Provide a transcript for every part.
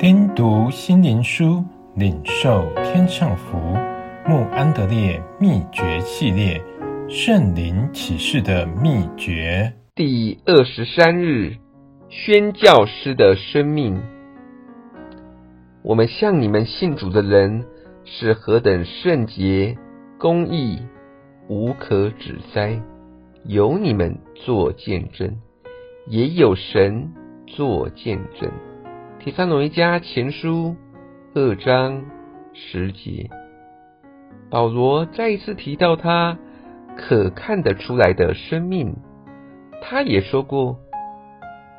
听读心灵书，领受天上福。穆安德烈秘诀系列：圣灵启示的秘诀。第二十三日，宣教师的生命。我们向你们信主的人是何等圣洁、公义，无可指摘。有你们做见证，也有神做见证。提撒罗尼迦前书二章十节，保罗再一次提到他可看得出来的生命。他也说过，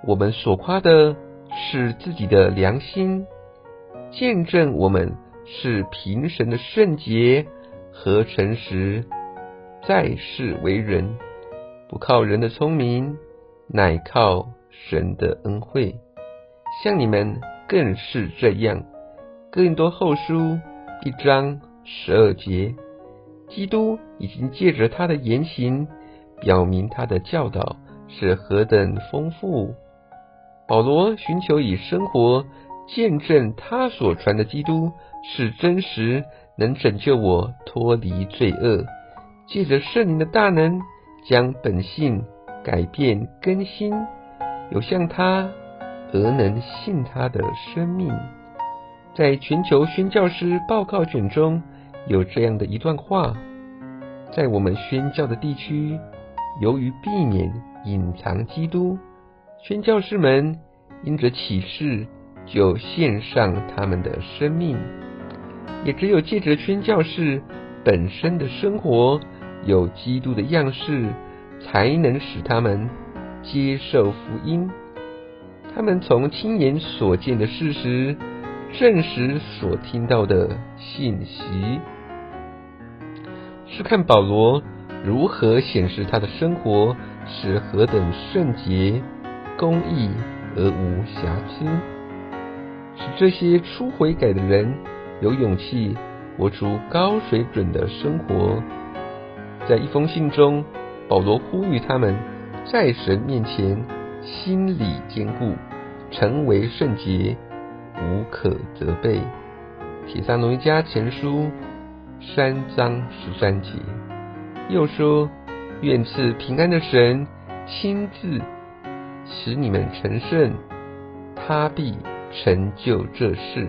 我们所夸的是自己的良心，见证我们是凭神的圣洁和诚实，在世为人，不靠人的聪明，乃靠神的恩惠。像你们更是这样。哥林多后书一章十二节，基督已经借着他的言行，表明他的教导是何等丰富。保罗寻求以生活见证他所传的基督是真实，能拯救我脱离罪恶，借着圣灵的大能，将本性改变更新，有像他。而能信他的生命，在全球宣教师报告卷中有这样的一段话：在我们宣教的地区，由于避免隐藏基督，宣教师们因着启示就献上他们的生命。也只有借着宣教士本身的生活有基督的样式，才能使他们接受福音。他们从亲眼所见的事实，证实所听到的信息，是看保罗如何显示他的生活是何等圣洁、公义而无瑕疵，使这些初悔改的人有勇气活出高水准的生活。在一封信中，保罗呼吁他们在神面前。心理坚固，成为圣洁，无可责备。帖撒罗尼迦前书三章十三节，又说：愿赐平安的神亲自使你们成圣，他必成就这事。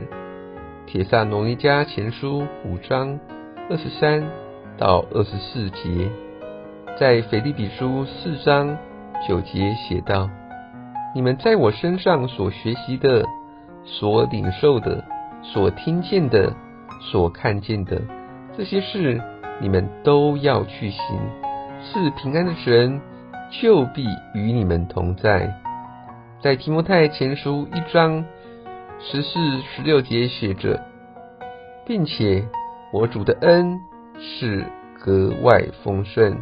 帖撒罗尼迦前书五章二十三到二十四节，在腓立比书四章九节写道。你们在我身上所学习的、所领受的、所听见的、所看见的这些事，你们都要去行。赐平安的神就必与你们同在。在提摩太前书一章十四、十六节写着，并且我主的恩是格外丰盛，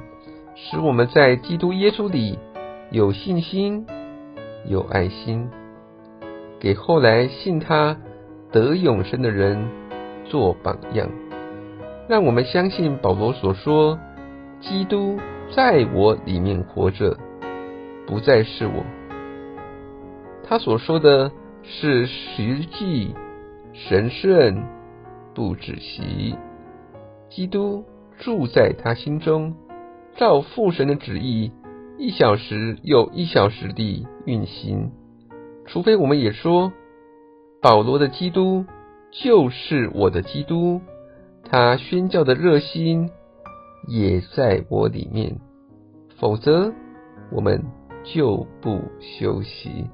使我们在基督耶稣里有信心。有爱心，给后来信他得永生的人做榜样，让我们相信保罗所说：“基督在我里面活着，不再是我。”他所说的是实际、神圣、不止息。基督住在他心中，照父神的旨意。一小时又一小时地运行，除非我们也说保罗的基督就是我的基督，他宣教的热心也在我里面，否则我们就不休息。